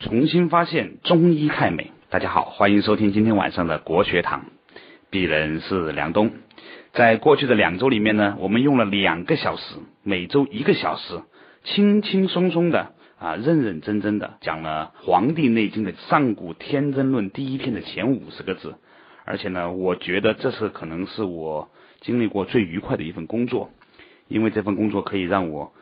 重新发现中医太美。大家好，欢迎收听今天晚上的国学堂。鄙人是梁东。在过去的两周里面呢，我们用了两个小时，每周一个小时，轻轻松松的啊，认认真真的讲了《黄帝内经》的《上古天真论》第一篇的前五十个字。而且呢，我觉得这是可能是我经历过最愉快的一份工作，因为这份工作可以让我。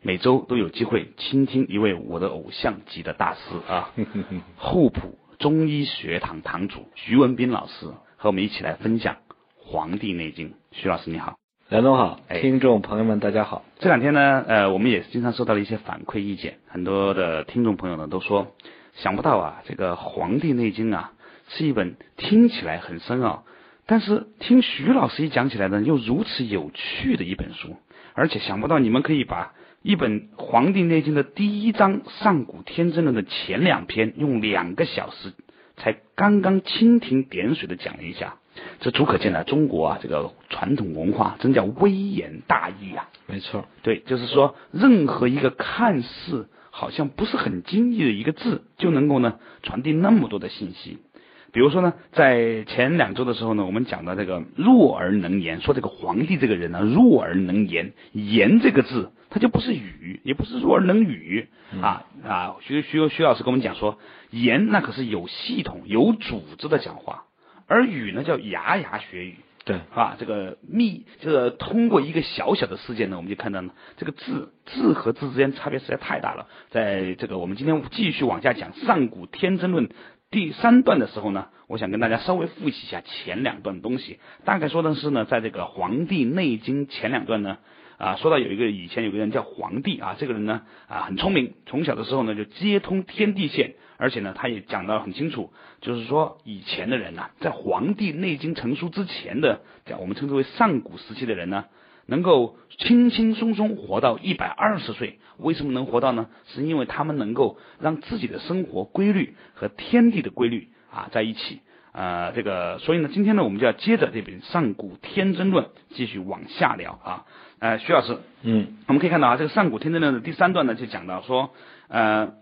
每周都有机会倾听一位我的偶像级的大师啊，厚朴中医学堂堂主徐文斌老师和我们一起来分享《黄帝内经》。徐老师你好，梁总好，听众朋友们大家好。这两天呢，呃，我们也经常收到了一些反馈意见，很多的听众朋友呢都说，想不到啊，这个《黄帝内经》啊是一本听起来很深奥，但是听徐老师一讲起来呢又如此有趣的一本书，而且想不到你们可以把。一本《黄帝内经》的第一章《上古天真论》的前两篇，用两个小时才刚刚蜻蜓点水的讲了一下，这足可见了中国啊这个传统文化真叫微言大义啊！没错，对，就是说任何一个看似好像不是很经意的一个字，就能够呢传递那么多的信息。比如说呢，在前两周的时候呢，我们讲到这个弱而能言，说这个皇帝这个人呢弱而能言，言这个字。它就不是语，也不是弱而能语啊啊！徐徐徐老师跟我们讲说，言那可是有系统、有组织的讲话，而语呢叫牙牙学语。对啊，这个密就是通过一个小小的事件呢，我们就看到呢，这个字字和字之间差别实在太大了。在这个我们今天继续往下讲《上古天真论》第三段的时候呢，我想跟大家稍微复习一下前两段东西。大概说的是呢，在这个《黄帝内经》前两段呢。啊，说到有一个以前有个人叫黄帝啊，这个人呢啊很聪明，从小的时候呢就接通天地线，而且呢他也讲到很清楚，就是说以前的人呐，在《黄帝内经》成书之前的，叫我们称之为上古时期的人呢，能够轻轻松松活到一百二十岁。为什么能活到呢？是因为他们能够让自己的生活规律和天地的规律啊在一起。呃，这个所以呢，今天呢我们就要接着这本《上古天真论》继续往下聊啊。呃，徐老师，嗯，我们可以看到啊，这个《上古天真论》的第三段呢，就讲到说，呃，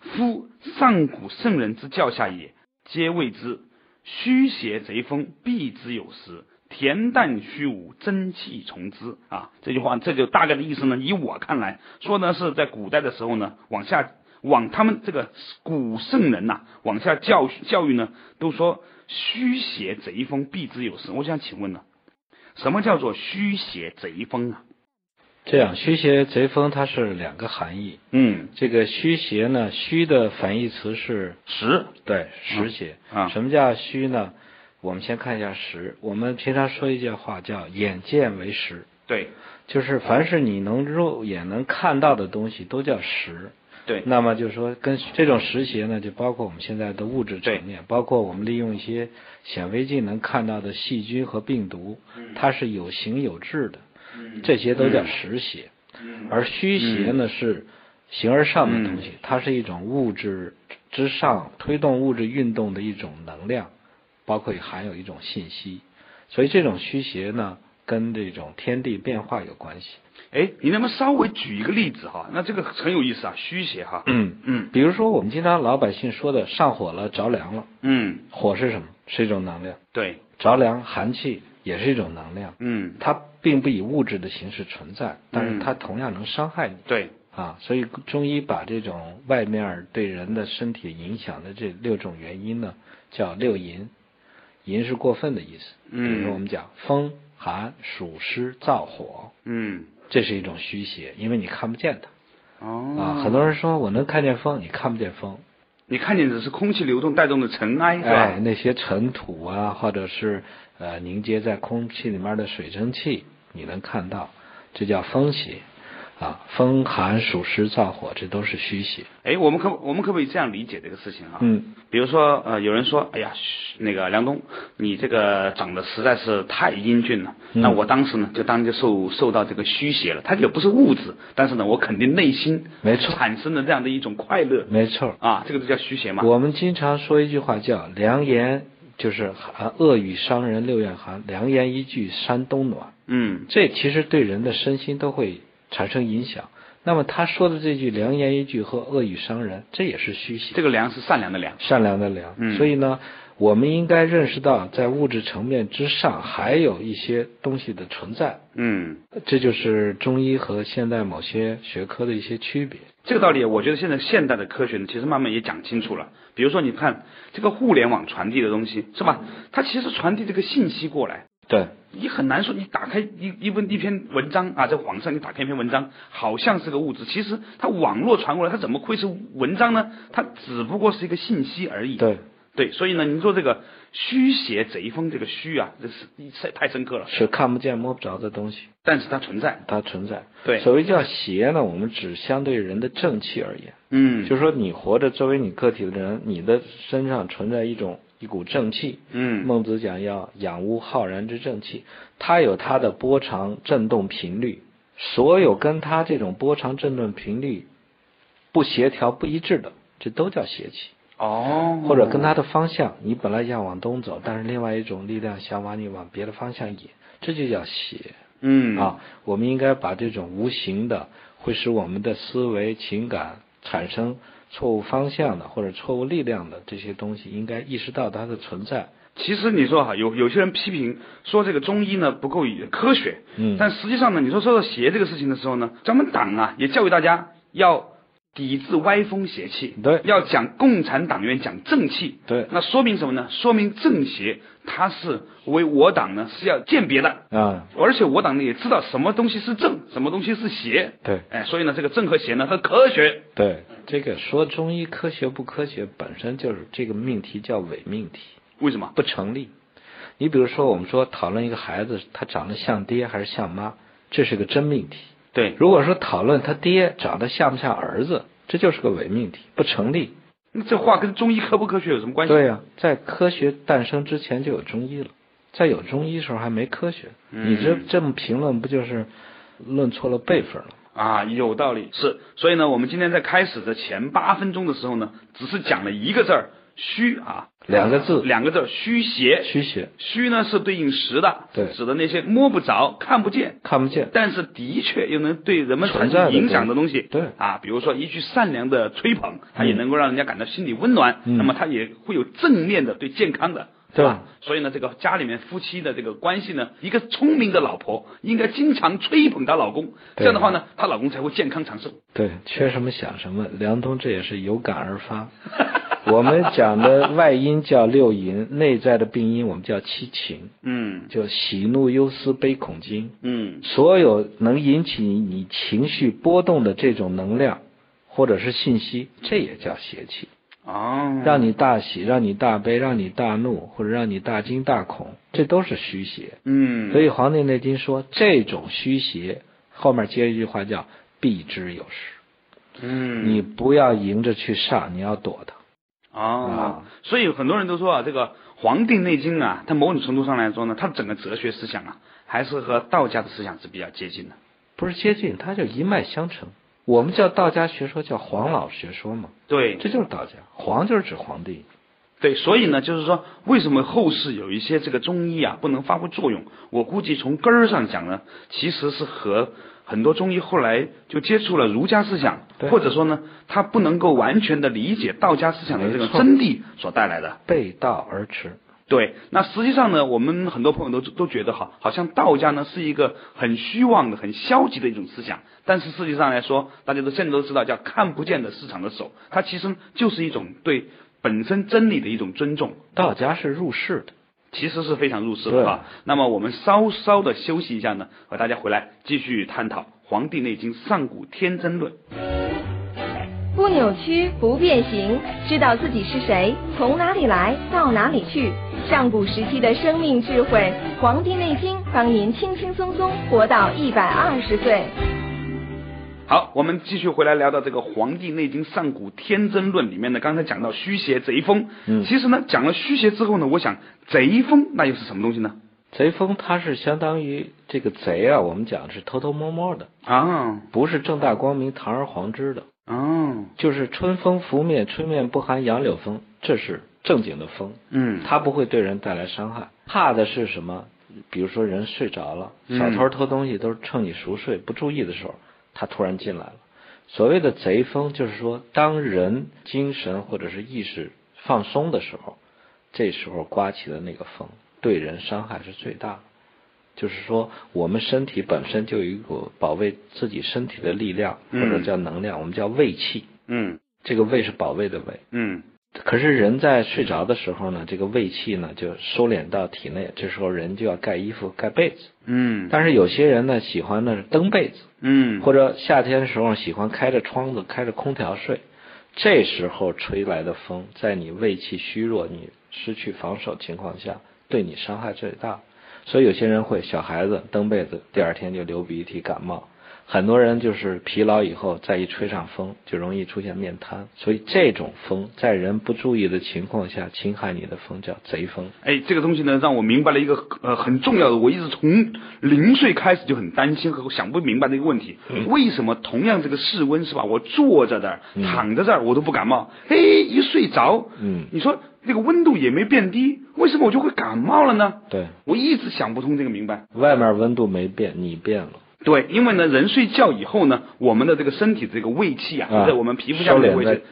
夫上古圣人之教下也，皆谓之虚邪贼风，必之有时；恬淡虚无，真气从之。啊，这句话这就大概的意思呢，以我看来说呢，是在古代的时候呢，往下往他们这个古圣人呐，往下教教育呢，都说虚邪贼风，必之有时。我想请问呢？什么叫做虚邪贼风啊？这样，虚邪贼风它是两个含义。嗯，这个虚邪呢，虚的反义词是实，对，实邪。啊，什么叫虚呢？我们先看一下实。我们平常说一句话叫“眼见为实”，对，就是凡是你能肉眼能看到的东西都叫实。对，那么就是说，跟这种实邪呢，就包括我们现在的物质层面，包括我们利用一些显微镜能看到的细菌和病毒，它是有形有质的，这些都叫实邪。而虚邪呢是形而上的东西，它是一种物质之上推动物质运动的一种能量，包括含有一种信息。所以这种虚邪呢，跟这种天地变化有关系。哎，你能不能稍微举一个例子哈？那这个很有意思啊，虚邪哈。嗯嗯，比如说我们经常老百姓说的上火了、着凉了。嗯，火是什么？是一种能量。对，着凉、寒气也是一种能量。嗯，它并不以物质的形式存在，但是它同样能伤害你。对，啊，所以中医把这种外面对人的身体影响的这六种原因呢，叫六淫。淫是过分的意思。嗯，比如说我们讲风、寒、暑、湿、燥、火。嗯。这是一种虚邪，因为你看不见它。哦。啊，很多人说我能看见风，你看不见风。你看见的是空气流动带动的尘埃，是吧？哎，那些尘土啊，或者是呃凝结在空气里面的水蒸气，你能看到，这叫风邪。啊，风寒暑湿燥火，这都是虚邪。哎，我们可我们可不可以这样理解这个事情啊？嗯，比如说呃，有人说，哎呀，那个梁东，你这个长得实在是太英俊了。那我当时呢，就当就受受到这个虚邪了。它也不是物质，但是呢，我肯定内心没错产生了这样的一种快乐。没错啊，这个就叫虚邪嘛。我们经常说一句话叫“良言”，就是寒恶语伤人六月寒，良言一句三冬暖。嗯，这其实对人的身心都会。产生影响，那么他说的这句良言一句和恶语伤人，这也是虚邪。这个良是善良的良，善良的良。嗯所以呢，我们应该认识到，在物质层面之上，还有一些东西的存在。嗯，这就是中医和现代某些学科的一些区别。这个道理，我觉得现在现代的科学呢，其实慢慢也讲清楚了。比如说，你看这个互联网传递的东西，是吧？它其实传递这个信息过来，对，你很难说，你打开一一文一篇文章啊，在网上你打开一篇文章，好像是个物质，其实它网络传过来，它怎么会是文章呢？它只不过是一个信息而已。对，对，所以呢，您说这个虚邪贼风，这个虚啊，这是太深刻了，是看不见摸不着的东西，但是它存在。它存在。对所谓叫邪呢，我们只相对人的正气而言。嗯，就是说，你活着作为你个体的人，你的身上存在一种一股正气。嗯孟子讲要养吾浩然之正气，它有它的波长振动频率，所有跟它这种波长振动频率不协调不一致的，这都叫邪气。哦，或者跟它的方向，你本来想往东走，但是另外一种力量想把你往别的方向引，这就叫邪。嗯啊，我们应该把这种无形的，会使我们的思维、情感产生错误方向的或者错误力量的这些东西，应该意识到它的存在。其实你说哈，有有些人批评说这个中医呢不够科学，嗯但实际上呢，你说说到邪这个事情的时候呢，咱们党啊也教育大家要抵制歪风邪气，对。要讲共产党员讲正气，对。那说明什么呢？说明正邪它是为我党呢是要鉴别的，啊，而且我党呢也知道什么东西是正，什么东西是邪，对。哎，所以呢这个正和邪呢它科学，对，这个说中医科学不科学，本身就是这个命题叫伪命题，为什么？不成立。你比如说，我们说讨论一个孩子他长得像爹还是像妈，这是个真命题。对，如果说讨论他爹长得像不像儿子，这就是个伪命题，不成立。那这话跟中医科不科学有什么关系？对呀、在科学诞生之前就有中医了，在有中医时候还没科学。嗯你这这么评论，不就是论错了辈分了？啊，有道理，是，所以呢，我们今天在开始的前八分钟的时候呢，只是讲了一个字儿“虚”啊，两个字两个字“虚邪”。虚邪虚呢是对应实的，对指的那些摸不着、看不见，看不见，但是的确又能对人们产生影响的东西。对啊，比如说一句善良的吹捧，它也能够让人家感到心里温暖，嗯那么它也会有正面的对健康的。对吧？所以呢，这个家里面夫妻的这个关系呢，一个聪明的老婆应该经常吹捧她老公，这样的话呢，她老公才会健康长寿。对，缺什么想什么。梁冬这也是有感而发。我们讲的外因叫六淫，内在的病因我们叫七情，嗯就喜怒忧思悲恐惊。嗯所有能引起你情绪波动的这种能量，或者是信息，这也叫邪气。哦，让你大喜，让你大悲，让你大怒，或者让你大惊大恐，这都是虚邪。嗯，所以《黄帝内经》说，这种虚邪后面接一句话叫“避之有时”，嗯你不要迎着去上，你要躲它。哦啊，所以很多人都说啊，这个《黄帝内经》啊，它某种程度上来说呢，它整个哲学思想啊，还是和道家的思想是比较接近的。不是接近，它就一脉相承。我们叫道家学说叫黄老学说嘛，对这就是道家。黄就是指皇帝。对，所以呢，就是说，为什么后世有一些这个中医啊不能发挥作用？我估计从根儿上讲呢，其实是和很多中医后来就接触了儒家思想，或者说呢，他不能够完全的理解道家思想的这个真谛所带来的。背道而驰。对，那实际上呢，我们很多朋友都都觉得哈，好像道家呢是一个很虚妄的、很消极的一种思想，但是实际上来说，大家都现在都知道，叫看不见的市场的手，它其实就是一种对本身真理的一种尊重，道家是入世的。其实是非常入世的啊。那么我们稍稍的休息一下呢，和大家回来继续探讨《黄帝内经·上古天真论》。不扭曲，不变形，知道自己是谁，从哪里来，到哪里去。上古时期的生命智慧，《黄帝内经》帮您轻轻松松活到一百二十岁。好，我们继续回来聊到这个《黄帝内经·上古天真论》里面呢，刚才讲到虚邪贼风，嗯其实呢讲了虚邪之后呢，我想贼风那又是什么东西呢？贼风它是相当于这个贼啊，我们讲的是偷偷摸摸的，啊，不是正大光明、堂而皇之的，哦，就是春风拂面，吹面不寒杨柳风，这是正经的风，嗯，它不会对人带来伤害。怕的是什么？比如说人睡着了，嗯小偷偷东西都是趁你熟睡不注意的时候，他突然进来了。所谓的贼风，就是说，当人精神或者是意识放松的时候，这时候刮起的那个风，对人伤害是最大的。就是说，我们身体本身就有一股保卫自己身体的力量，或者叫能量，我们叫卫气。嗯这个卫是保卫的卫。嗯可是人在睡着的时候呢，这个胃气呢就收敛到体内，这时候人就要盖衣服、盖被子。嗯但是有些人呢喜欢呢是蹬被子，嗯，或者夏天的时候喜欢开着窗子、开着空调睡，这时候吹来的风，在你胃气虚弱、你失去防守情况下，对你伤害最大。所以有些人会小孩子蹬被子，第二天就流鼻涕、感冒。很多人就是疲劳以后，再一吹上风，就容易出现面瘫。所以这种风在人不注意的情况下侵害你的风叫贼风。哎，这个东西呢，让我明白了一个呃很重要的，我一直从零岁开始就很担心和想不明白的一个问题：为什么同样这个室温是吧？我坐在这儿、躺在这儿，我都不感冒，哎，一睡着，嗯你说那个温度也没变低，为什么我就会感冒了呢？对，我一直想不通这个明白。外面温度没变，你变了。对，因为呢，人睡觉以后呢，我们的这个身体这个胃气啊，啊在我们皮肤下面的位置，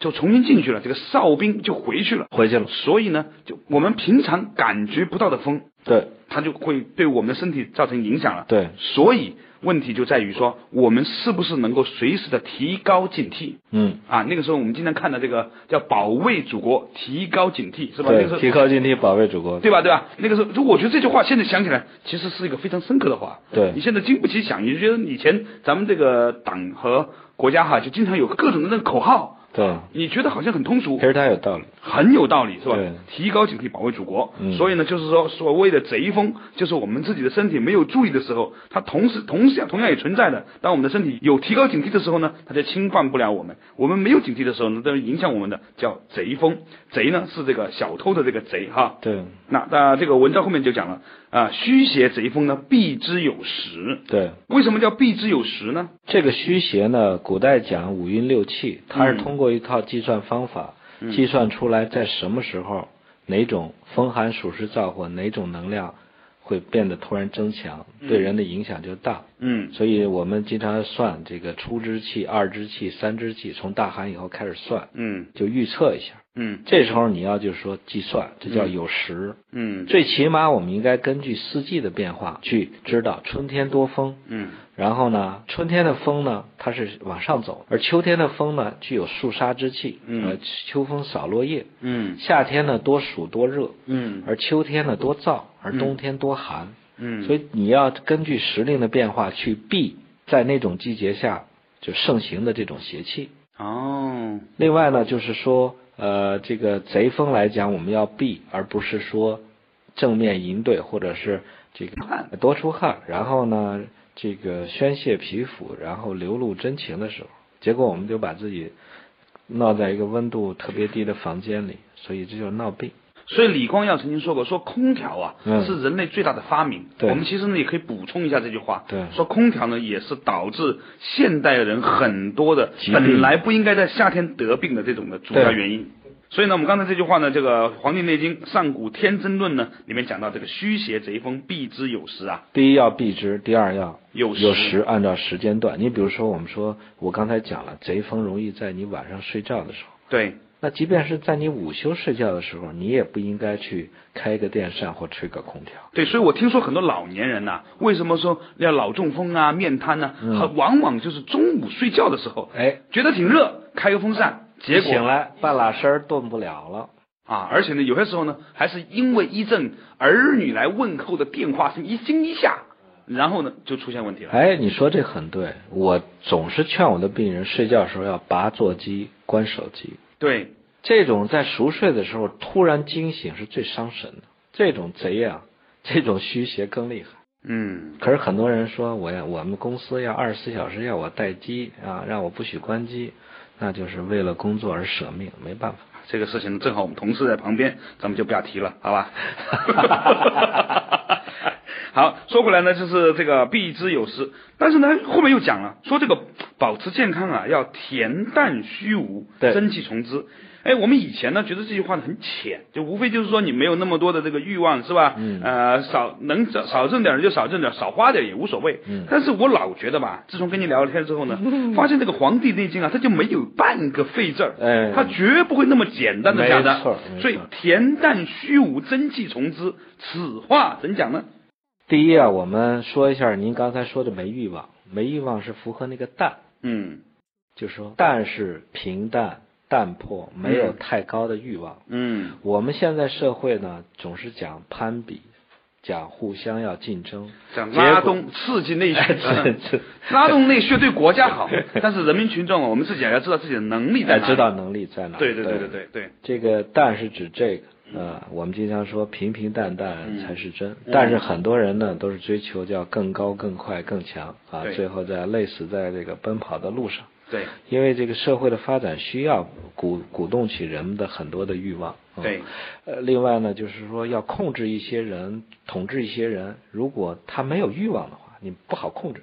就重新进去了，这个哨兵就回去了。回去了。所以呢，就我们平常感觉不到的风，对它就会对我们的身体造成影响了。对，所以问题就在于说，我们是不是能够随时的提高警惕嗯，啊？那个时候我们经常看到这个叫保卫祖国，提高警惕，是吧？那个时对，候提高警惕，保卫祖国。对吧？对吧？那个时候，就我觉得这句话现在想起来，其实是一个非常深刻的话。对你现在经不起想，你就觉得以前咱们这个党和国家哈，就经常有各种的那个口号，对，你觉得好像很通俗其，实它有道理。很有道理，是吧对？提高警惕，保卫祖国。嗯所以呢，就是说，所谓的贼风，就是我们自己的身体没有注意的时候，它同时同时同样也存在的。当我们的身体有提高警惕的时候呢，它就侵犯不了我们；我们没有警惕的时候呢，都影响我们的，叫贼风。贼呢是这个小偷的这个贼哈。对那那这个文章后面就讲了啊，虚邪贼风呢，避之有时。对，为什么叫避之有时呢？这个虚邪呢，古代讲五运六气，它是嗯通过一套计算方法，计算出来在什么时候哪种风寒暑湿燥火哪种能量会变得突然增强，对人的影响就大。嗯所以我们经常算这个初之气、二之气、三之气，从大寒以后开始算，嗯就预测一下。嗯这时候你要就是说计算，这叫有时。嗯最起码我们应该根据四季的变化去知道春天多风，嗯然后呢，春天的风呢它是往上走，而秋天的风呢具有肃杀之气，嗯而，秋风扫落叶。嗯夏天呢多暑多热，嗯而秋天呢多燥，而冬天多寒。嗯，所以你要根据时令的变化去避在那种季节下就盛行的这种邪气。哦，另外呢，就是说，呃，这个贼风来讲，我们要避，而不是说正面迎对，或者是这个多出汗，然后呢，这个宣泄皮肤，然后流露真情的时候，结果我们就把自己闹在一个温度特别低的房间里，所以这就是闹病。所以李光耀曾经说过，说空调啊、嗯是人类最大的发明。对我们其实呢也可以补充一下这句话，对说空调呢也是导致现代人很多的本来不应该在夏天得病的这种的主要原因。所以呢，我们刚才这句话呢，这个《黄帝内经·上古天真论》呢里面讲到这个虚邪贼风，避之有时啊，第一要避之，第二要有时有时按照时间段。你比如说，我们说我刚才讲了，贼风容易在你晚上睡觉的时候。对，那即便是在你午休睡觉的时候，你也不应该去开个电扇或吹个空调。对，所以我听说很多老年人呐、为什么说要脑中风啊、面瘫呢、嗯很往往就是中午睡觉的时候，哎，觉得挺热，开个风扇，结果醒来半拉身儿动不了了。啊，而且呢，有些时候呢，还是因为一阵儿女来问候的电话声一惊一下，然后呢就出现问题了。哎，你说这很对，我总是劝我的病人睡觉的时候要拔座机、关手机。对，这种在熟睡的时候突然惊醒是最伤神的。这种贼啊，这种虚邪更厉害。嗯，可是很多人说，我要我们公司要二十四小时要我待机啊，让我不许关机，那就是为了工作而舍命，没办法。这个事情正好我们同事在旁边，咱们就不要提了，好吧？好，说回来呢，就是这个避之有失，但是呢，后面又讲了，说这个保持健康啊，要恬淡虚无，真气从之。哎，我们以前呢觉得这句话呢很浅，就无非就是说你没有那么多的这个欲望，是吧？嗯呃，少能少少挣点就少挣点，少花点也无所谓。嗯但是我老觉得吧，自从跟你聊了天之后呢，发现这个《黄帝内经》啊，它就没有半个废字儿，哎它绝不会那么简单的讲的。所以恬淡虚无，真气从之，此话怎讲呢？第一啊，我们说一下您刚才说的没欲望，没欲望是符合那个淡，嗯就是说淡是平淡、淡泊，没有嗯太高的欲望。嗯我们现在社会呢，总是讲攀比，讲互相要竞争，讲拉动刺激内需，拉动内需对国家好，但是人民群众啊，我们自己也要知道自己的能力在哪。知道能力在哪。对对对对对对，这个淡是指这个。啊、我们经常说平平淡淡嗯才是真，嗯但是很多人呢都是追求叫更高、更快、更强啊，最后在累死在这个奔跑的路上。对因为这个社会的发展需要鼓鼓动起人们的很多的欲望。嗯对，呃，另外呢，就是说要控制一些人，统治一些人，如果他没有欲望的话，你不好控制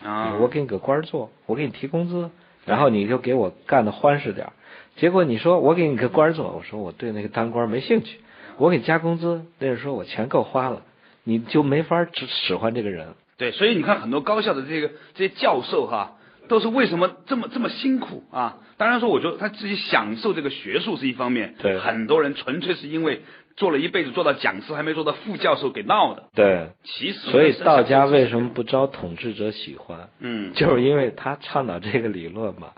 他。啊，我给你个官做，我给你提工资，然后你就给我干的欢实点儿。结果你说我给你个官做，我说我对那个当官没兴趣，我给你加工资，那人说我钱够花了，你就没法使使唤这个人。对，所以你看很多高校的这个这些教授哈，都是为什么这么这么辛苦啊？当然说，我觉得他自己享受这个学术是一方面，对很多人纯粹是因为做了一辈子做到讲师，还没做到副教授给闹的。对，其实，所以道家为什么不招统治者喜欢？嗯，就是因为他倡导这个理论嘛。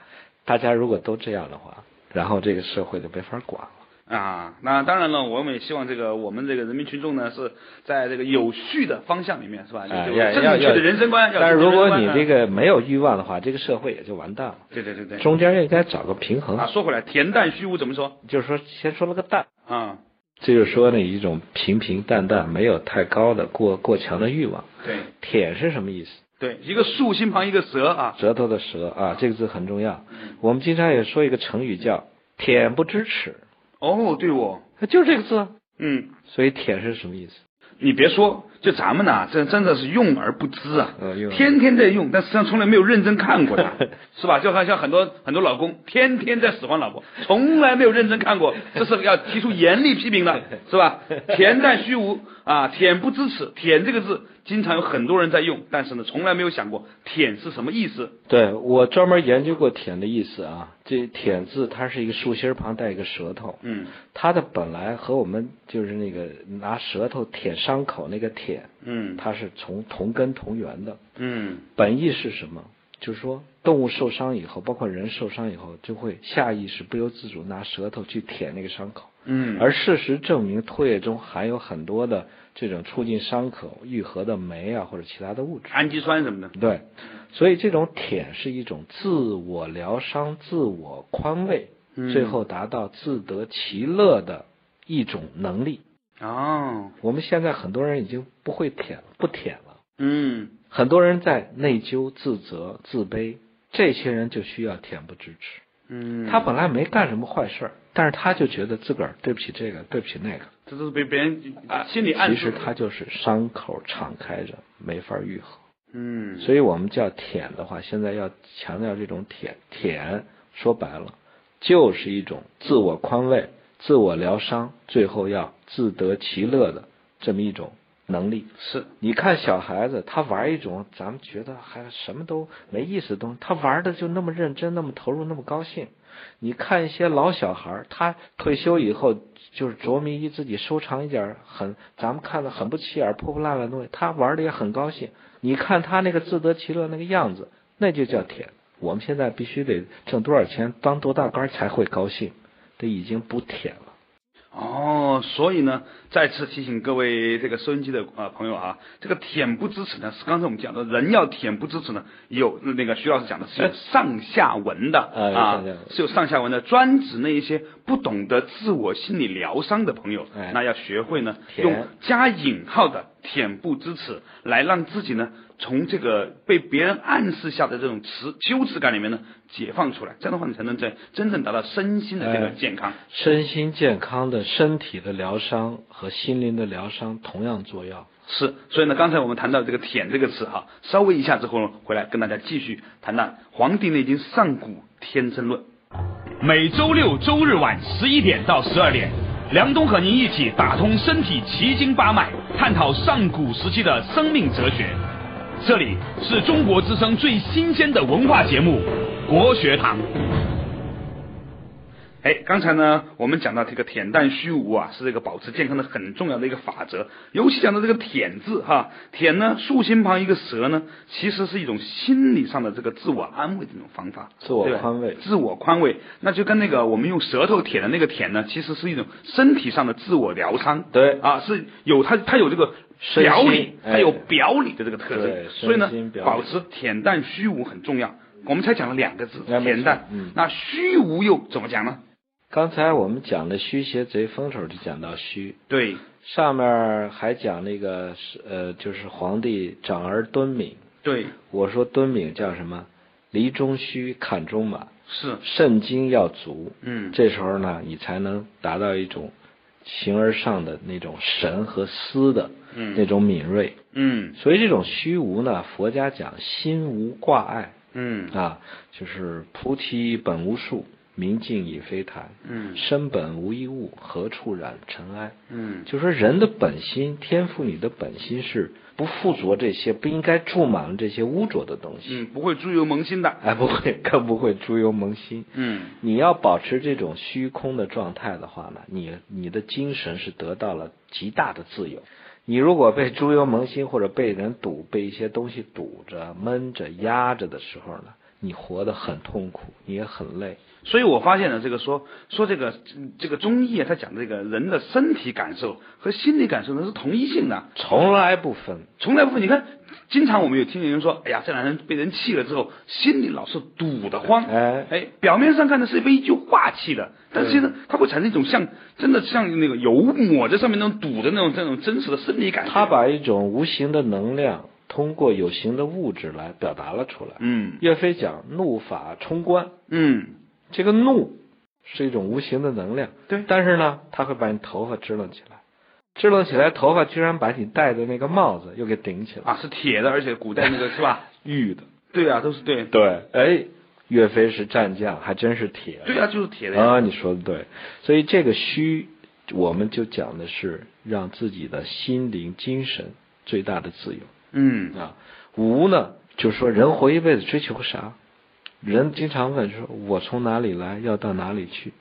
大家如果都这样的话，然后这个社会就没法管了。啊，那当然了，我们也希望这个我们这个人民群众呢是在这个有序的方向里面，是吧？要要要确的人生观。要但是如果你这个没有欲望的话，这个社会也就完蛋了。对对对对，中间应该找个平衡。啊，说回来，恬淡虚无怎么说？就是说，先说了个淡，啊，这就是说呢，一种平平淡淡，没有太高的过过强的欲望。对恬是什么意思？对，一个竖心旁一个舌啊，舌头的舌啊，这个字很重要。我们经常也说一个成语叫“恬不知耻哦，对哦，”，就是这个字啊。嗯。所以恬是什么意思？你别说，就咱们呐，这真的是用而不知啊，天天在用，但实际上从来没有认真看过它，是吧？就好像很多很多老公天天在使唤老婆，从来没有认真看过，这是要提出严厉批评的，是吧？恬淡虚无啊，恬不知耻，恬这个字经常有很多人在用，但是呢，从来没有想过恬是什么意思。对我专门研究过恬的意思啊。这恬字它是一个竖心旁带一个舌头，嗯它的本来和我们就是那个拿舌头舔伤口那个舔，嗯它是从同根同源的。嗯本意是什么？就是说，动物受伤以后，包括人受伤以后，就会下意识不由自主拿舌头去舔那个伤口。嗯，而事实证明，唾液中含有很多的这种促进伤口愈合的酶啊，或者其他的物质。氨基酸什么的，对，所以这种舔是一种自我疗伤、自我宽慰，嗯最后达到自得其乐的一种能力。哦，我们现在很多人已经不会舔，不舔了。嗯。很多人在内疚、自责、自卑，这些人就需要恬不知耻。嗯，他本来没干什么坏事儿，但是他就觉得自个儿对不起这个，对不起那个，这都是被别人心里暗示的，其实他就是伤口敞开着，没法愈合。嗯，所以我们叫舔的话，现在要强调这种舔，舔说白了，就是一种自我宽慰、自我疗伤，最后要自得其乐的这么一种能力。是，你看小孩子，他玩一种咱们觉得还什么都没意思的东西，他玩的就那么认真，那么投入，那么高兴。你看一些老小孩，他退休以后就是着迷于自己收藏一点很咱们看的很不起眼、破破烂烂的东西，他玩的也很高兴。你看他那个自得其乐那个样子，那就叫甜。我们现在必须得挣多少钱，当多大官才会高兴，这已经不舔了。哦，所以呢，再次提醒各位这个收音机的啊、呃朋友啊，这个舔不知耻呢，是刚才我们讲的，人要舔不知耻呢，有那个徐老师讲的是有上下文的啊是有上下文的，专指那一些不懂得自我心理疗伤的朋友，哎。那要学会呢，用加引号的恬不知耻来让自己呢。从这个被别人暗示下的这种耻羞耻感里面呢解放出来，这样的话你才能在真正达到身心的这个哎健康。身心健康的身体的疗伤和心灵的疗伤同样重要是，所以呢，刚才我们谈到这个“舔”这个词哈，稍微一下之后呢，回来跟大家继续谈谈《黄帝内经·上古天真论》。每周六周日晚十一点到十二点，梁冬和您一起打通身体奇经八脉，探讨上古时期的生命哲学。这里是中国之声最新鲜的文化节目《国学堂》。哎，刚才呢，我们讲到这个恬淡虚无啊，是这个保持健康的很重要的一个法则。尤其讲到这个“恬”字哈，“恬”呢，竖心旁一个舌呢，其实是一种心理上的这个自我安慰的一种方法，自我宽慰，自我宽慰。那就跟那个我们用舌头舔的那个“舔”呢，其实是一种身体上的自我疗伤。对啊，是有它，它有这个表里，它有表里的这个特征。所以呢，保持恬淡虚无很重要。我们才讲了两个字，恬淡。那虚无又怎么讲呢？刚才我们讲的虚邪贼风头就讲到虚，对，上面还讲那个是呃，就是皇帝长而敦敏，对，我说敦敏叫什么？离中虚，坎中满，是。肾精要足，嗯，这时候呢，你才能达到一种形而上的那种神和思的那种敏锐，嗯，所以这种虚无呢，佛家讲心无挂碍，嗯。啊，就是菩提本无树。明镜亦非台，嗯，身本无一物，何处染尘埃？嗯，就说人的本心，天赋你的本心是不附着这些，不应该注满了这些污浊的东西。嗯，不会猪油蒙心的。哎，不会，更不会猪油蒙心。嗯，你要保持这种虚空的状态的话呢，你你的精神是得到了极大的自由。你如果被猪油蒙心，或者被人堵，被一些东西堵着、闷着、压着的时候呢？你活得很痛苦，你也很累，所以我发现呢这个说说这个这个中医啊，他讲这个人的身体感受和心理感受呢是同一性的，从来不分，从来不分。你看，经常我们有听人说，哎呀，这男人被人气了之后，心里老是堵得慌，哎哎，表面上看的是被一句话气的，但是呢，它会产生一种像真的像那个油抹在上面那种堵的那种这种真实的生理感。他把一种无形的能量。通过有形的物质来表达了出来。嗯，岳飞讲怒发冲冠。嗯，这个怒是一种无形的能量。对，但是呢，它会把你头发支棱起来，支棱起来，头发居然把你戴的那个帽子又给顶起来。啊，是铁的，而且古代那个是吧？玉的。对啊，都是对。对，哎，岳飞是战将，还真是铁。对啊，就是铁的啊，你说的对。所以这个虚，我们就讲的是让自己的心灵、精神最大的自由。嗯啊，无呢，就是说人活一辈子追求个啥？人经常问说：“我从哪里来，要到哪里去？”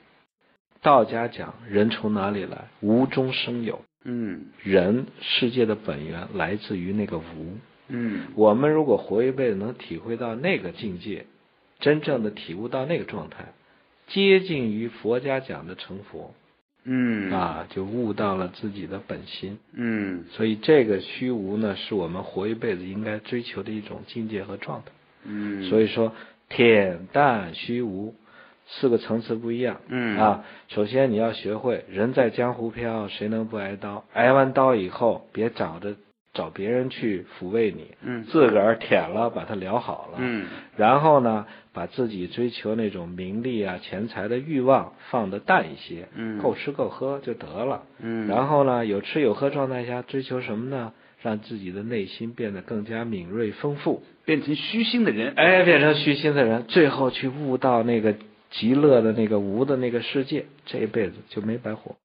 道家讲人从哪里来？无中生有。嗯，人世界的本源来自于那个无。嗯，我们如果活一辈子能体会到那个境界，真正的体悟到那个状态，接近于佛家讲的成佛。嗯啊，就悟到了自己的本心。嗯，所以这个虚无呢，是我们活一辈子应该追求的一种境界和状态。嗯，所以说恬淡虚无四个层次不一样。嗯啊，首先你要学会人在江湖飘，谁能不挨刀？挨完刀以后，别找着找别人去抚慰你，嗯，自个儿舔了，把它疗好了。嗯，然后呢？把自己追求那种名利啊、钱财的欲望放得淡一些，嗯，够吃够喝就得了，嗯，然后呢，有吃有喝状态下追求什么呢？让自己的内心变得更加敏锐丰富，变成虚心的人，哎，变成虚心的人，最后去悟到那个极乐的那个无的那个世界，这一辈子就没白活。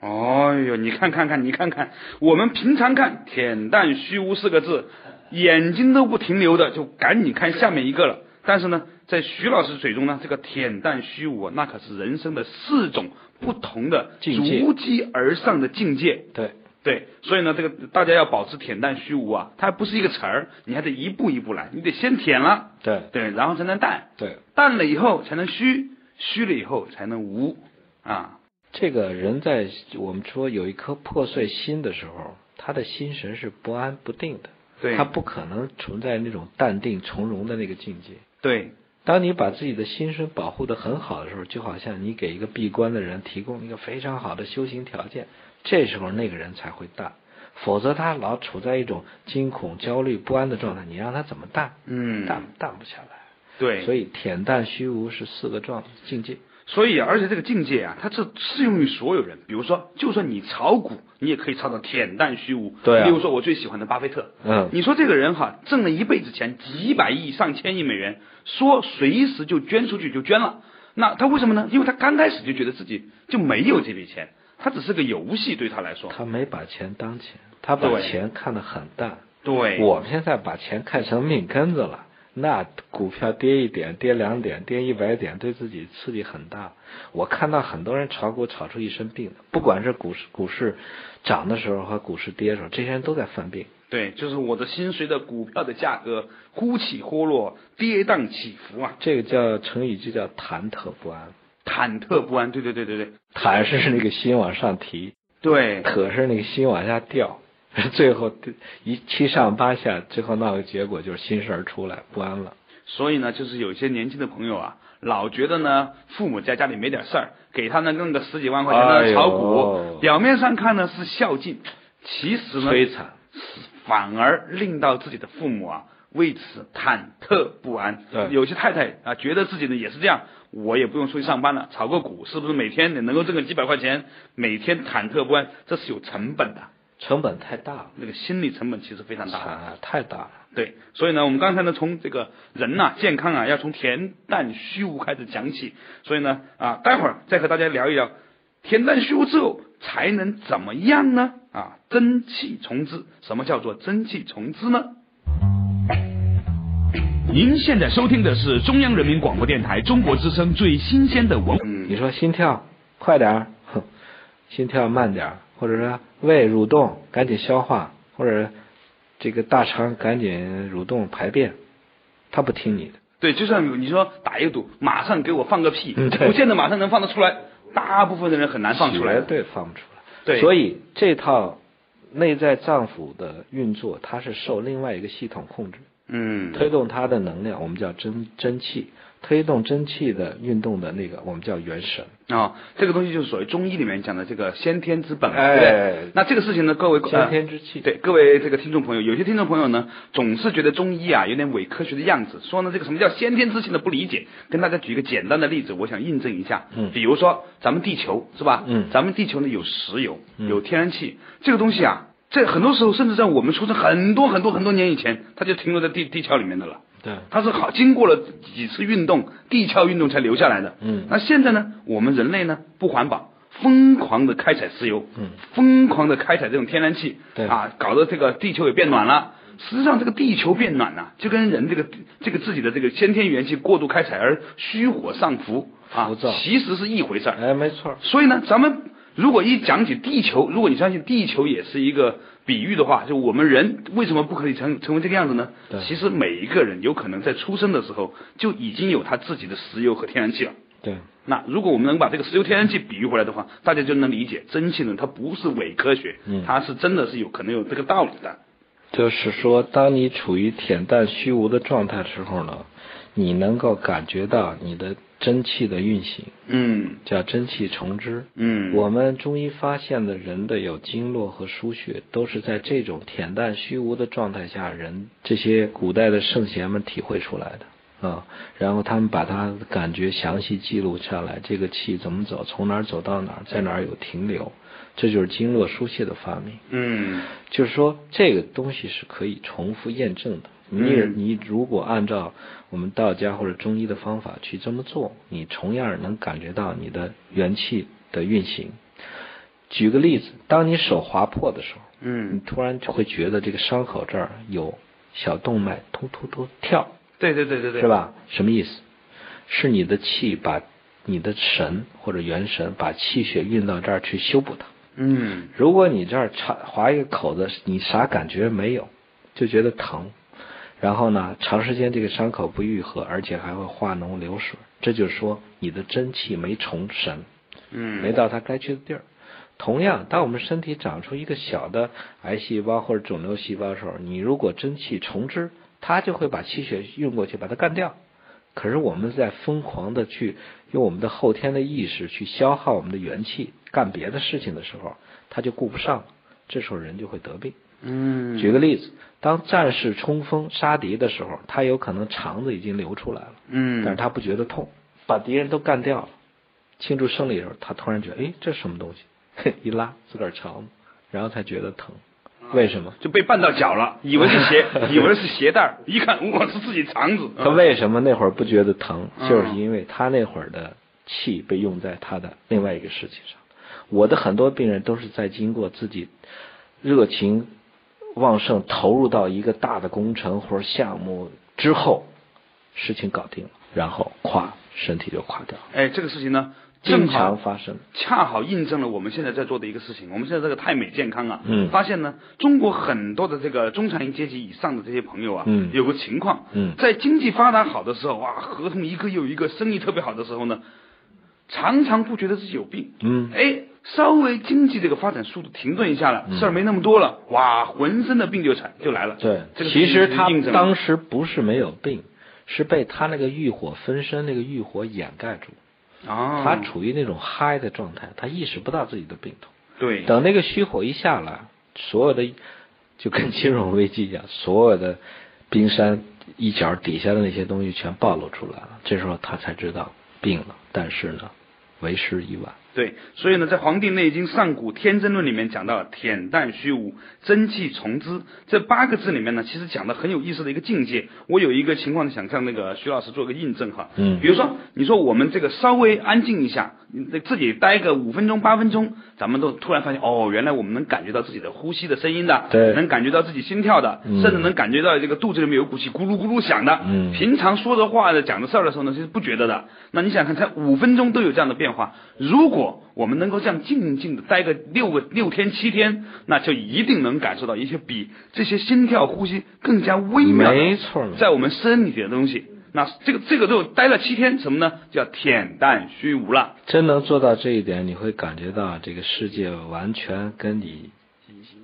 哦哟，你看看看，你看看，我们平常看“恬淡虚无”四个字，眼睛都不停留的，就赶紧看下面一个了。但是呢，在徐老师嘴中呢，这个恬淡虚无，那可是人生的四种不同的逐级而上的境界。对对，所以呢，这个大家要保持恬淡虚无啊，它还不是一个词儿，你还得一步一步来，你得先恬了，对。对，然后才能淡，对，淡了以后才能虚，虚了以后才能无啊。这个人在我们说有一颗破碎心的时候，他的心神是不安不定的，对，他不可能存在那种淡定从容的那个境界。对，当你把自己的心神保护的很好的时候，就好像你给一个闭关的人提供一个非常好的修行条件，这时候那个人才会淡，否则他老处在一种惊恐、焦虑、不安的状态，你让他怎么淡？嗯，淡淡不下来。对，所以恬淡虚无是四个状境界。所以，而且这个境界啊，它是适用于所有人。比如说，就算你炒股，你也可以炒到恬淡虚无。对啊例如说，我最喜欢的巴菲特。嗯你说这个人哈，挣了一辈子钱，几百亿、上千亿美元，说随时就捐出去就捐了。那他为什么呢？因为他刚开始就觉得自己就没有这笔钱，他只是个游戏对他来说。他没把钱当钱，他把钱看得很淡。对，我们现在把钱看成命根子了，那股票跌一点、跌两点、跌一百点，对自己刺激很大。我看到很多人炒股炒出一身病的，不管是股市股市涨的时候和股市跌的时候，这些人都在犯病。对，就是我的心随着股票的价格忽起忽落，跌宕起伏啊，这个叫成语就叫忐忑不安。忐忑不安。对对对对对忐是那个心往上提，对，可是那个心往下掉，最后一七上八下，最后闹个结果就是心事儿出来，不安了。所以呢，就是有些年轻的朋友啊，老觉得呢，父母在家里没点事儿，给他呢弄个十几万块钱的炒股，表面上看呢是孝敬，其实呢摧残。反而令到自己的父母啊为此忐忑不安。对有些太太啊觉得自己呢也是这样，我也不用出去上班了，炒个股是不是每天能够挣个几百块钱？每天忐忑不安，这是有成本的，成本太大了，那个心理成本其实非常大。啊，太大了。对，所以呢，我们刚才呢，从这个人呐、健康啊，要从恬淡虚无开始讲起。所以呢，啊，待会儿再和大家聊一聊，恬淡虚无之后才能怎么样呢？啊，真气从之。什么叫做真气从之呢？您现在收听的是中央人民广播电台中国之声最新鲜的文。嗯你说心跳快点儿，哼，心跳慢点儿，或者说胃蠕动赶紧消化，或者这个大肠赶紧蠕动排便，他不听你的。对，就像你说打一个赌，马上给我放个屁，不见得马上能放得出来，大部分的人很难放出来绝。对放不出来。对所以这套内在脏腑的运作，它是受另外一个系统控制，嗯，推动它的能量，我们叫真真气；推动真气的运动的那个，我们叫元神。啊、这个东西就是所谓中医里面讲的这个先天之本，哎对不对？那这个事情呢，各位先天之气对各位这个听众朋友，有些听众朋友呢，总是觉得中医啊有点伪科学的样子，说呢这个什么叫先天之气呢不理解。跟大家举一个简单的例子，我想印证一下。嗯比如说咱们地球是吧？嗯咱们地球呢有石油，嗯有天然气，这个东西啊，在很多时候甚至在我们出生很多很多很多年以前，它就停留在地地壳里面的了。对，它是好经过了几次运动，地壳运动才留下来的。嗯那现在呢，我们人类呢不环保，疯狂的开采石油，嗯，疯狂的开采这种天然气，对啊，搞得这个地球也变暖了。实际上，这个地球变暖呐、就跟人这个这个自己的这个先天元气过度开采而虚火上浮啊，其实是一回事儿。哎，没错。所以呢，咱们如果一讲起地球，如果你相信地球也是一个比喻的话，就我们人为什么不可以成成为这个样子呢？其实每一个人有可能在出生的时候就已经有他自己的石油和天然气了。对，那如果我们能把这个石油天然气比喻回来的话，大家就能理解蒸汽呢，它不是伪科学，嗯它是真的是有可能有这个道理的。就是说，当你处于恬淡虚无的状态的时候呢，你能够感觉到你的真气的运行，嗯叫真气从之。嗯，我们中医发现的人的有经络和输血，都是在这种恬淡虚无的状态下，人这些古代的圣贤们体会出来的啊。然后他们把他感觉详细记录下来，这个气怎么走，从哪儿走到哪儿，在哪儿有停留，这就是经络疏泄的发明。嗯就是说，这个东西是可以重复验证的。你嗯你如果按照我们道家或者中医的方法去这么做，你同样能感觉到你的元气的运行。举个例子，当你手划破的时候，嗯你嗯，突然就会觉得这个伤口这儿有小动脉突突突跳，对对对对对，是？吧？什么意思？是你的气把你的神或者元神把气血运到这儿去修补它。嗯如果你这儿插划一个口子，你啥感觉没有，就觉得疼，然后呢，长时间这个伤口不愈合，而且还会化脓流水，这就是说你的真气没重神，嗯，没到它该去的地儿。同样，当我们身体长出一个小的癌细胞或者肿瘤细胞的时候，你如果真气重之，它就会把气血运过去，把它干掉。可是我们在疯狂的去用我们的后天的意识去消耗我们的元气，干别的事情的时候，他就顾不上了，这时候人就会得病。嗯，举个例子，当战士冲锋杀敌的时候，他有可能肠子已经流出来了，嗯，但是他不觉得痛，把敌人都干掉了，庆祝胜利的时候，他突然觉得，哎，这是什么东西？一拉自个儿肠子，然后才觉得疼。为什么？就被绊到脚了，以为是鞋，以为是鞋带儿，一看我是自己肠子。他为什么那会儿不觉得疼？嗯就是因为他那会儿的气被用在他的另外一个事情上。我的很多病人都是在经过自己热情旺盛投入到一个大的工程或者项目之后，事情搞定了，然后垮身体就垮掉了，哎，这个事情呢，经正好常发生。恰好印证了我们现在在做的一个事情。我们现在这个泰美健康啊，嗯发现呢，中国很多的这个中产阶级以上的这些朋友啊，嗯有个情况，嗯在经济发达好的时候，哇，合同一个又一个，生意特别好的时候呢，常常不觉得自己有病，嗯哎，稍微经济这个发展速度停顿一下了，事儿没那么多了，哇，浑身的病就产就来了。对这，个其实他当时不是没有病，是被他那个欲火焚身那个欲火掩盖住。啊，他处于那种嗨的状态，他意识不到自己的病痛。对，等那个虚火一下来，所有的就跟金融危机一样，所有的冰山一角底下的那些东西全暴露出来了。这时候他才知道病了，但是呢，为时已晚。对，所以呢，在《黄帝内经·上古天真论》里面讲到“恬淡虚无，真气从之”这八个字里面呢，其实讲的很有意思的一个境界。我有一个情况想向那个徐老师做个印证哈，嗯。比如说你说我们这个稍微安静一下，你自己待个五分钟八分钟，咱们都突然发现哦，原来我们能感觉到自己的呼吸的声音的，对。能感觉到自己心跳的，嗯。甚至能感觉到这个肚子里面有股气咕噜咕噜响的，嗯。平常说着话的讲的事儿的时候呢，其实不觉得的。那你想想看，才五分钟都有这样的变化，如果我们能够这样静静的待个六个六天七天，那就一定能感受到一些比这些心跳呼吸更加微妙的，没错在我们身体里的东西。那这个这个就待了七天，什么呢？叫恬淡虚无了。真能做到这一点，你会感觉到这个世界完全跟你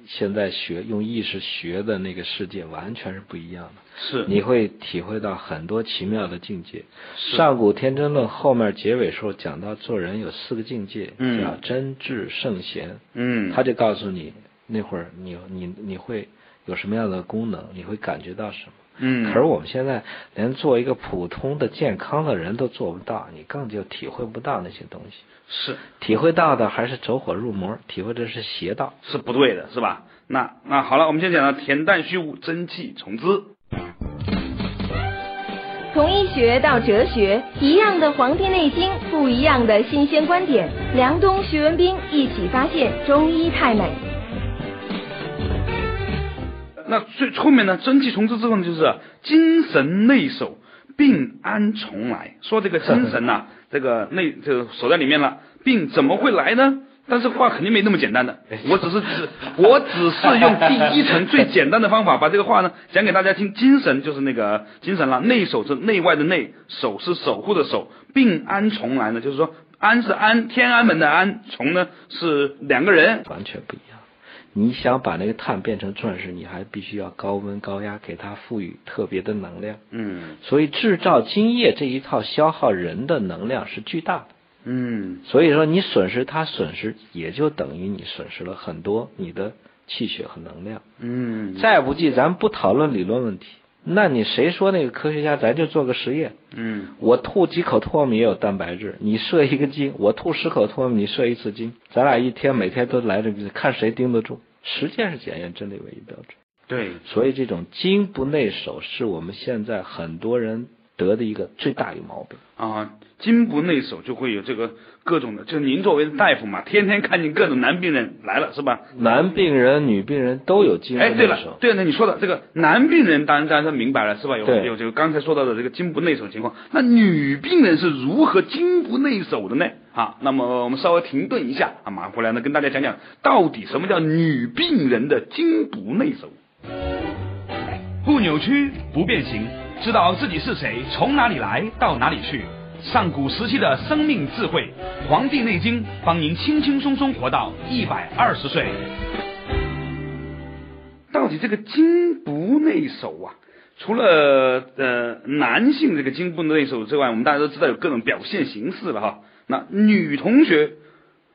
现在学用意识学的那个世界完全是不一样的。是你会体会到很多奇妙的境界。上古天真论后面结尾时候讲到做人有四个境界，嗯叫真智圣贤。嗯，他就告诉你那会儿你你你会有什么样的功能，你会感觉到什么。嗯，可是我们现在连做一个普通的健康的人都做不到，你更就体会不到那些东西。是体会到的还是走火入魔，体会的是邪道。是不对的，是吧？那那好了，我们先讲到恬淡虚无，真气从之。从医学到哲学，一样的《黄帝内经》，不一样的新鲜观点。梁冬、徐文斌一起发现中医太美。那最后面呢，真气从之之后呢，就是精神内守，病安从来。说这个精神呐、这个内这个守在里面了，病怎么会来呢？但是话肯定没那么简单的，我只是只我只是用第一层最简单的方法 把这个话呢讲给大家听。精神就是那个精神了，内守是内外的内，守是守护的守，病安从来呢，就是说安是安天安门的安，从呢是两个人，完全不一样。你想把那个碳变成钻石，你还必须要高温高压给它赋予特别的能量。嗯所以制造精液这一套消耗人的能量是巨大的。嗯所以说你损失它损失，也就等于你损失了很多你的气血和能量。嗯，再不济，咱不讨论理论问题，那你谁说那个科学家？咱就做个实验。嗯我吐几口唾沫也有蛋白质，你射一个精，我吐十口唾沫，你射一次精，咱俩一天每天都来这个，看谁盯得住。实践是检验真理唯一标准。对，所以这种精不内守是我们现在很多人得的一个最大一个毛病。啊，精不内守就会有这个各种的，就是您作为大夫嘛，天天看见各种男病人来了是吧？男病人、女病人都有精不哎，对了，，对了，你说的这个男病人当然大家明白了是吧？有有这个刚才说到的这个精不内守情况，那女病人是如何精不内守的呢？啊，那么我们稍微停顿一下啊，马上回来呢跟大家讲讲到底什么叫女病人的精不内守。不扭曲，不变形，知道自己是谁，从哪里来，到哪里去。上古时期的生命智慧，《黄帝内经》帮您轻轻松松活到一百二十岁。到底这个精不内守啊？除了呃男性这个精不内守之外，我们大家都知道有各种表现形式了哈。那女同学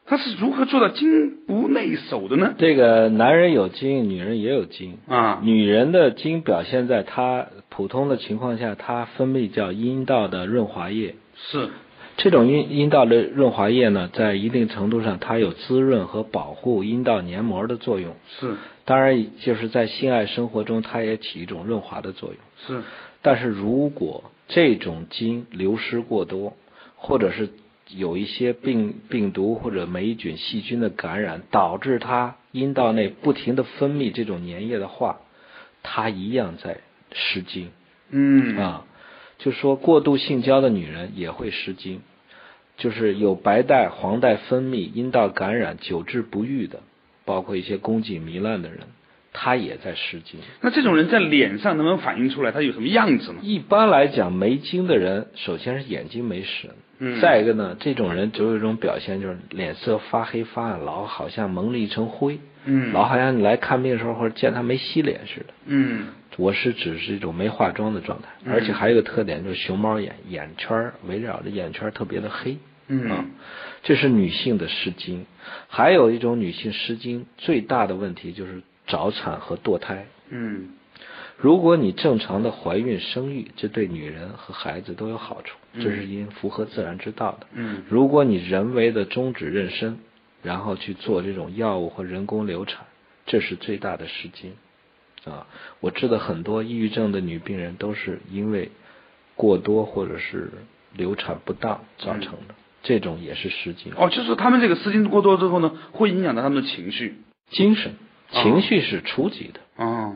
她是如何做到精不内守的呢？这个男人有精，女人也有精。啊，女人的精表现在她普通的情况下，她分泌叫阴道的润滑液，是这种阴阴道的润滑液呢，在一定程度上，它有滋润和保护阴道黏膜的作用。是当然，就是在性爱生活中，它也起一种润滑的作用。是，但是如果这种精流失过多，或者是有一些病病毒或者霉菌、细菌的感染，导致它阴道内不停的分泌这种粘液的话，它一样在失精嗯啊。就说过度性交的女人也会失精，就是有白带、黄带分泌、阴道感染、久治不愈的，包括一些宫颈糜烂的人，她也在失精。那这种人在脸上能不能反映出来他有什么样子呢？一般来讲，没精的人，首先是眼睛没神，嗯再一个呢，这种人总有一种表现，就是脸色发黑发暗，老好像蒙了一层灰，嗯老好像你来看病的时候或者见他没洗脸似的。嗯我是指是一种没化妆的状态，嗯而且还有一个特点就是熊猫眼，眼圈围绕着眼圈特别的黑。嗯啊，这是女性的失精。还有一种女性失精最大的问题就是早产和堕胎。嗯如果你正常的怀孕生育，这对女人和孩子都有好处，嗯这是因符合自然之道的。嗯如果你人为的终止妊娠，然后去做这种药物或人工流产，这是最大的失精。啊，我知道很多抑郁症的女病人都是因为过多或者是流产不当造成的，这种也是失禁。哦，就是他们这个失禁过多之后呢，会影响到他们的情绪。精神哦情绪是初级的，哦，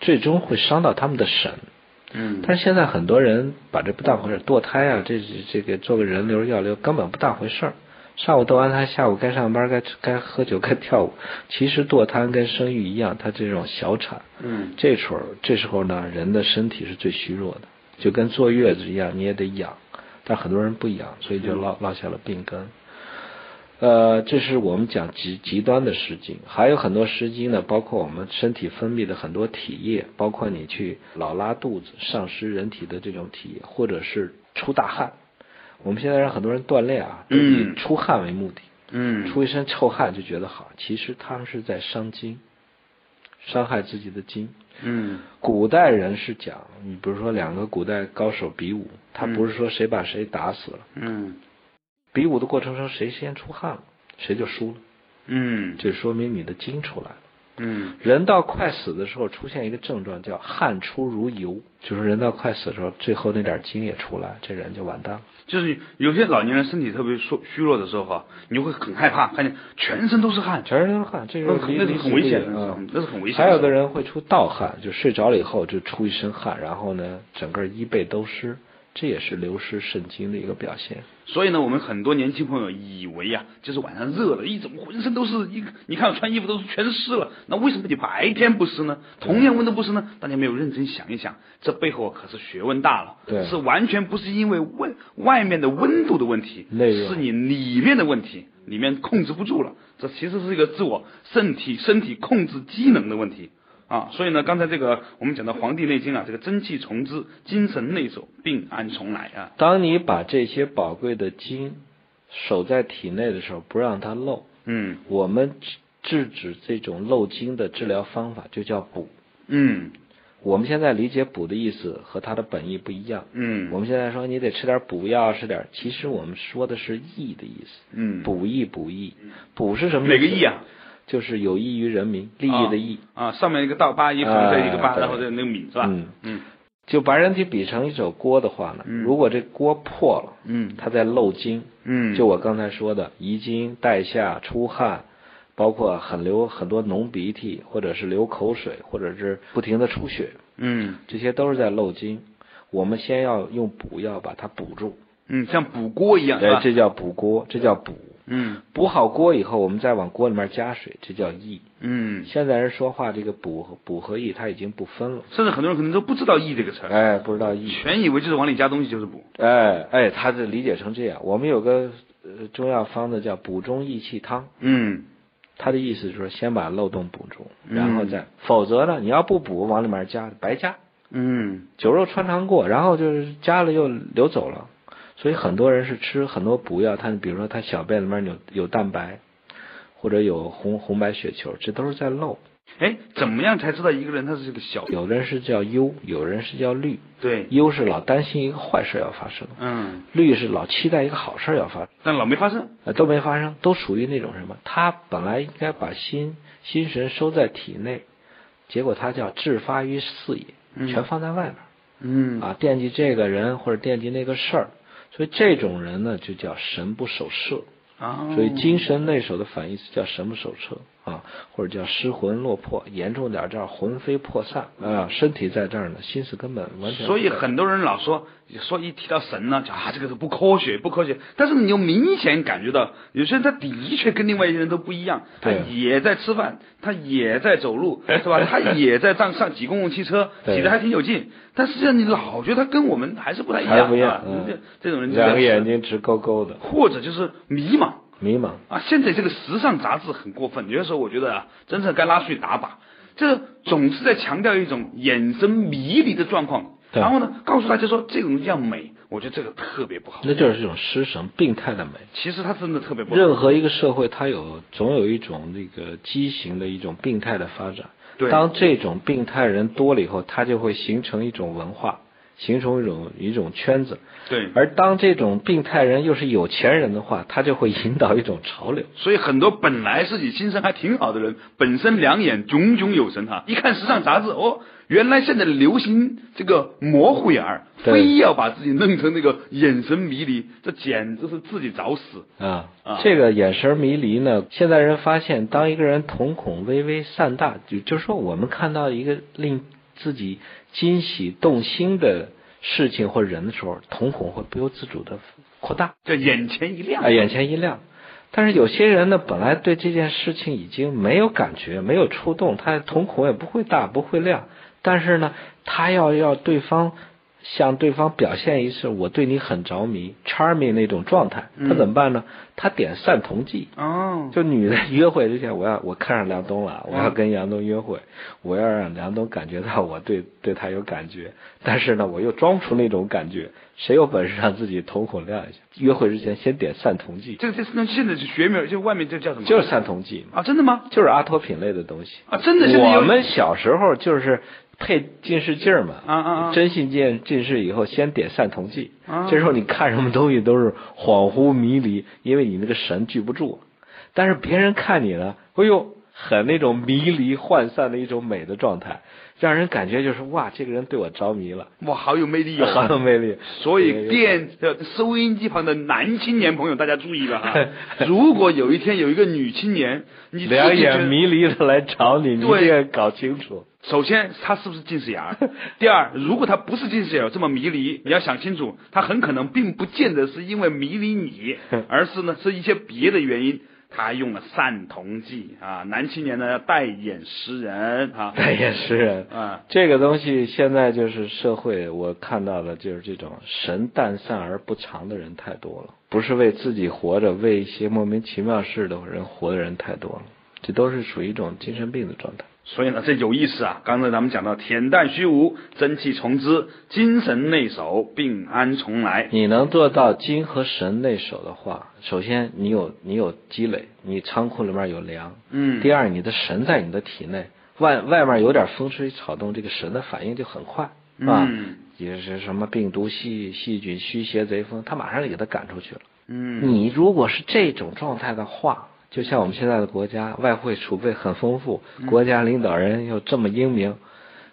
最终会伤到他们的神。嗯但是现在很多人把这不当回事，堕胎啊，这这个做个人流药流根本不当回事儿。上午堕完胎，下午该上班，该该喝酒，该跳舞。其实堕胎跟生育一样，它这种小产，嗯这时候这时候呢，人的身体是最虚弱的，就跟坐月子一样，你也得养。但很多人不养，所以就落落下了病根。呃，这是我们讲极极端的失精，还有很多失精呢，包括我们身体分泌的很多体液，包括你去老拉肚子，丧失人体的这种体液，或者是出大汗。我们现在让很多人锻炼啊，都以嗯出汗为目的，嗯。出一身臭汗就觉得好，其实他们是在伤筋，伤害自己的筋。嗯。古代人是讲，你比如说两个古代高手比武，他不是说谁把谁打死了，嗯。比武的过程中谁先出汗了，谁就输了，嗯。这说明你的筋出来了。嗯人到快死的时候，出现一个症状叫汗出如油，就是人到快死的时候，最后那点精也出来，这人就完蛋了。就是有些老年人身体特别虚虚弱的时候哈，你就会很害怕，看见全身都是汗，全身都是汗，这那是那是是离离很危险的。那是很危险的还有的人会出盗汗，就睡着了以后就出一身汗，然后呢，整个衣被都湿，这也是流失肾精的一个表现。所以呢，我们很多年轻朋友以为呀、就是晚上热了，一怎么浑身都是一，你看我穿衣服都是全湿了，那为什么你白天不湿呢？同样温度不湿呢？大家没有认真想一想，这背后可是学问大了，对是完全不是因为温外面的温度的问题，是你里面的问题，里面控制不住了，这其实是一个自我身体身体控制机能的问题。啊，所以呢，刚才这个我们讲到《黄帝内经》啊，这个真气从之，精神内守，病安从来啊。当你把这些宝贵的精守在体内的时候，不让它漏，嗯我们制制止这种漏精的治疗方法就叫补。嗯我们现在理解补的意思和它的本意不一样。嗯，我们现在说你得吃点补药，吃点，其实我们说的是益的意思，嗯补益补益，补是什么？哪个益啊？就是有益于人民，利益的益。啊，上面一个倒八一横着一个八，啊然后这那个米是吧？嗯嗯就把人体比成一首锅的话呢，嗯如果这锅破了，嗯它在漏精，嗯，就我刚才说的遗精、带下、出汗，包括很流很多浓鼻涕，或者是流口水，或者是不停的出血，嗯这些都是在漏精。我们先要用补药把它补住，嗯，像补锅一样是哎，这叫补锅，这叫补。嗯补好锅以后，我们再往锅里面加水，这叫益。嗯，现在人说话这个补和补和益，它已经不分了。甚至很多人可能都不知道“益”这个词儿，哎，不知道益。全以为就是往里加东西就是补。哎哎，他是理解成这样。我们有个呃中药方子叫补中益气汤，嗯他的意思就是先把漏洞补住，嗯然后再，否则呢，你要不补，往里面加白加，嗯酒肉穿肠过，然后就是加了又流走了。所以很多人是吃很多补药，他比如说他小便里面有有蛋白，或者有红红白血球，这都是在漏。哎，怎么样才知道一个人他是这个小？有的人是叫忧，有人是叫虑。对，忧是老担心一个坏事要发生，嗯，虑是老期待一个好事要发生，但老没发生。呃，都没发生，都属于那种什么？他本来应该把心心神收在体内，结果他叫志发于四野，嗯全放在外面。嗯啊，惦记这个人或者惦记那个事儿，所以这种人呢就叫神不守舍。啊，所以精神内守的反义词叫神不守舍啊，或者叫失魂落魄，严重点叫魂飞魄散啊，身体在这儿呢，心思根本完全。所以很多人老说说一提到神呢，就啊这个是不科学，不科学。但是你又明显感觉到，有些人他的确跟另外一些人都不一样，他也在吃饭，他也在走路，是吧？他也在上上挤公共汽车，挤得还挺有劲。但实际上你老觉得他跟我们还是不太一样，还不一样啊嗯这这种人两个眼睛直勾勾的，或者就是迷茫。迷茫。啊，现在这个时尚杂志很过分，有的时候我觉得啊，真正该拉出去打靶。这总是在强调一种眼神迷离的状况，对然后呢，告诉大家说这种叫美，我觉得这个特别不好。那就是一种失神、病态的美。其实它真的特别不好。任何一个社会，它有总有一种那个畸形的一种病态的发展。对当这种病态人多了以后，它就会形成一种文化，形成一种一种圈子。对，而当这种病态人又是有钱人的话，他就会引导一种潮流。所以很多本来自己精神还挺好的人，本身两眼炯炯有神哈，一看时尚杂志，哦，原来现在流行这个模糊眼儿，非要把自己弄成那个眼神迷离，这简直是自己找死。啊啊，这个眼神迷离呢，现在人发现，当一个人瞳孔微微散大，就就是说，我们看到一个令自己惊喜动心的事情或人的时候，瞳孔会不由自主的扩大，叫眼前一亮。啊，眼前一亮。但是有些人呢，本来对这件事情已经没有感觉，没有触动，他瞳孔也不会大，不会亮。但是呢，他要要对方向对方表现一次我对你很着迷，charming 那种状态，他怎么办呢？他点散瞳剂。哦，就女的 约会之前，我要我看上梁冬了，我要跟梁冬约会，我要让梁冬感觉到我对对他有感觉，但是呢，我又装不出那种感觉。谁有本事让自己瞳孔亮一下？约会之前先点散瞳剂，这个这那现在是学名，就外面这叫什么？就是散瞳剂，啊，真的吗？就是阿托品类的东西。啊，真的我们小时候就是配近视镜嘛，啊啊啊真性近近视以后先点散瞳剂，啊这时候你看什么东西都是恍惚迷离，因为你那个神聚不住。但是别人看你呢，哎呦，很那种迷离涣散的一种美的状态，让人感觉就是哇，这个人对我着迷了，哇，好有魅力哦，好有魅力。所以电呃收音机旁的男青年朋友，大家注意了哈！如果有一天有一个女青年，你两眼迷离的来找你，你一对定要搞清楚。首先，他是不是近视眼儿？第二，如果他不是近视眼这么迷离，你要想清楚，他很可能并不见得是因为迷离你，而是呢是一些别的原因。他用了散瞳剂啊，男青年呢要戴眼识人啊，戴眼识人啊，这个东西现在就是社会，我看到的就是这种神淡散而不长的人太多了，不是为自己活着，为一些莫名其妙事的人活的人太多了，这都是属于一种精神病的状态。所以呢，这有意思啊！刚才咱们讲到恬淡虚无、真气从之、精神内守、病安从来。你能做到精和神内守的话，首先你有你有积累，你仓库里面有粮。嗯第二，你的神在你的体内，外外面有点风吹草动，这个神的反应就很快，是吧？嗯也是什么病毒、细细菌、虚邪贼风，他马上就给他赶出去了。嗯，你如果是这种状态的话，就像我们现在的国家，外汇储备很丰富，嗯国家领导人又这么英明，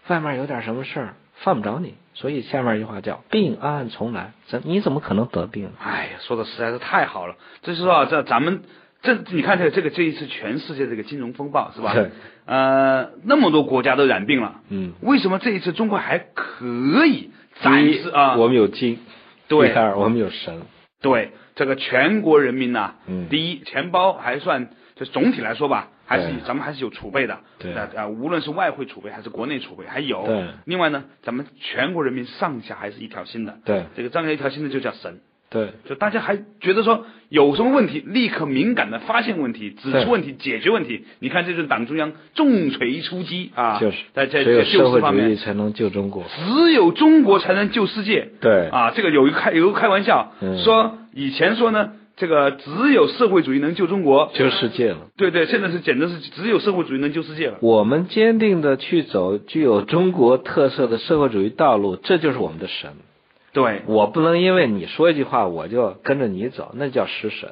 外面有点什么事儿犯不着你，所以下面一句话叫“病案重来”，怎你怎么可能得病呢？哎呀，说的实在是太好了。这是说啊，这咱们这你看这个这个这一次全世界这个金融风暴是吧对？呃，那么多国家都染病了，嗯，为什么这一次中国还可以暂第一时啊？我们有金；对第二，我们有神。对这个全国人民呐、嗯第一钱包还算，就总体来说吧，还是对咱们还是有储备的。对啊啊，无论是外汇储备还是国内储备，还有。对另外呢，咱们全国人民上下还是一条心的。对这个上下一条心的就叫神。对，就大家还觉得说有什么问题，立刻敏感的发现问题，指出问题，解决问题。你看，这就是党中央重锤出击啊！就是在在在救社会市方面，才能救中国。只有中国才能救世界。对啊，这个有一开有一个开玩笑，嗯说以前说呢，这个只有社会主义能救中国，救世界了。对对，现在是简直是只有社会主义能救世界了。我们坚定的去走具有中国特色的社会主义道路，这就是我们的神。对，我不能因为你说一句话，我就跟着你走，那叫失神，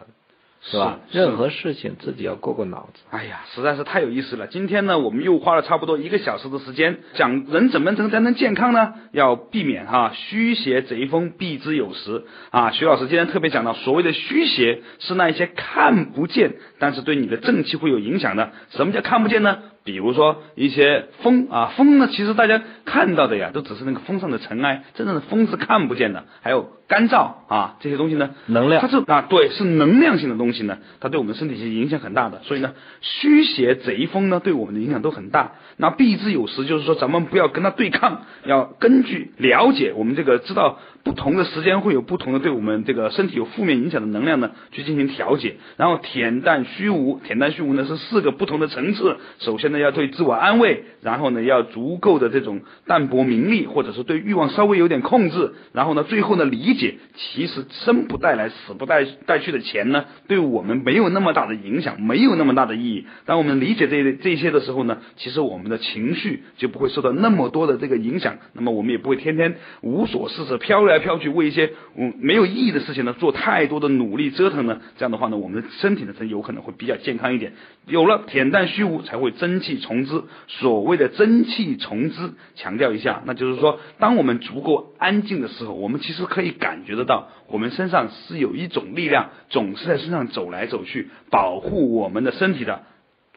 是吧？是任何事情自己要过过脑子。哎呀，实在是太有意思了。今天呢，我们又花了差不多一个小时的时间讲人怎么能才能健康呢？要避免哈虚邪贼风避之有时啊。徐老师今天特别讲到，所谓的虚邪是那一些看不见，但是对你的正气会有影响的。什么叫看不见呢？比如说一些风啊，风呢，其实大家看到的呀，都只是那个风上的尘埃，真正的风是看不见的。还有干燥啊，这些东西呢，能量它是啊，对，是能量性的东西呢，它对我们身体其实影响很大的。所以呢，虚邪贼风呢，对我们的影响都很大。那避之有时，就是说咱们不要跟它对抗，要根据了解我们这个知道不同的时间会有不同的对我们这个身体有负面影响的能量呢，去进行调节。然后恬淡虚无，恬淡虚无呢是四个不同的层次。首先呢，要对自我安慰，然后呢，要足够的这种淡泊名利，或者是对欲望稍微有点控制。然后呢，最后呢，理解其实生不带来，死不带带去的钱呢，对我们没有那么大的影响，没有那么大的意义。当我们理解这这些的时候呢，其实我们的情绪就不会受到那么多的这个影响。那么我们也不会天天无所事事，飘来飘去，为一些嗯没有意义的事情呢做太多的努力折腾呢。这样的话呢，我们的身体呢，才有可能会比较健康一点。有了恬淡虚无，才会真气从之。所谓的真气从之，强调一下，那就是说，当我们足够安静的时候，我们其实可以感觉得到，我们身上是有一种力量，总是在身上走来走去，保护我们的身体的。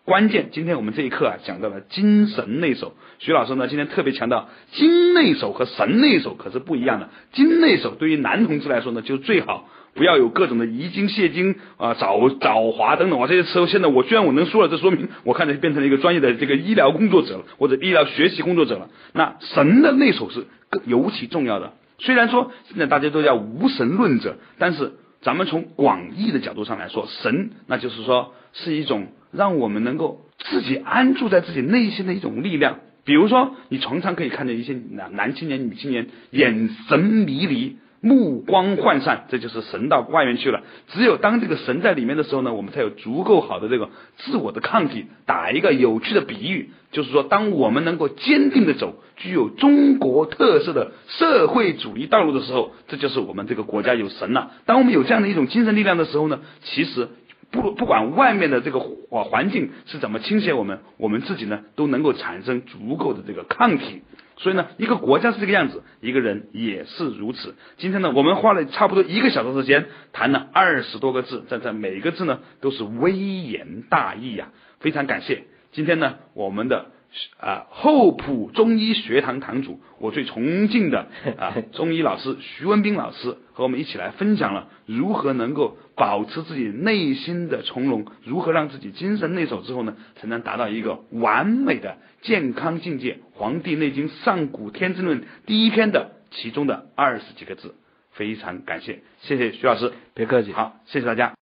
关键，今天我们这一课啊，讲到了精神内守。徐老师呢，今天特别强调，精内守和神内守可是不一样的。精内守对于男同志来说呢，就最好不要有各种的遗精、泄精啊、早早滑等等啊这些词。现在我居然我能说了，这说明我看着变成了一个专业的这个医疗工作者了，或者医疗学习工作者了。那神的内守是尤其重要的。虽然说现在大家都叫无神论者，但是咱们从广义的角度上来说，神那就是说是一种让我们能够自己安住在自己内心的一种力量。比如说，你常常可以看见一些男男青年、女青年眼神迷离。目光涣散，这就是神到外面去了。只有当这个神在里面的时候呢，我们才有足够好的这个自我的抗体。打一个有趣的比喻，就是说，当我们能够坚定的走具有中国特色的社会主义道路的时候，这就是我们这个国家有神了。当我们有这样的一种精神力量的时候呢，其实不不管外面的这个环境是怎么倾斜我们，我们自己呢都能够产生足够的这个抗体。所以呢，一个国家是这个样子，一个人也是如此。今天呢，我们花了差不多一个小时时间，谈了二十多个字，在这每一个字呢都是微言大义呀、非常感谢。今天呢，我们的啊厚朴中医学堂堂主，我最崇敬的啊 中医老师徐文斌老师，和我们一起来分享了如何能够保持自己内心的从容，如何让自己精神内守之后呢，才能达到一个完美的健康境界。《黄帝内经·上古天真论》第一篇的其中的二十几个字，非常感谢，谢谢徐老师，别客气。好，谢谢大家。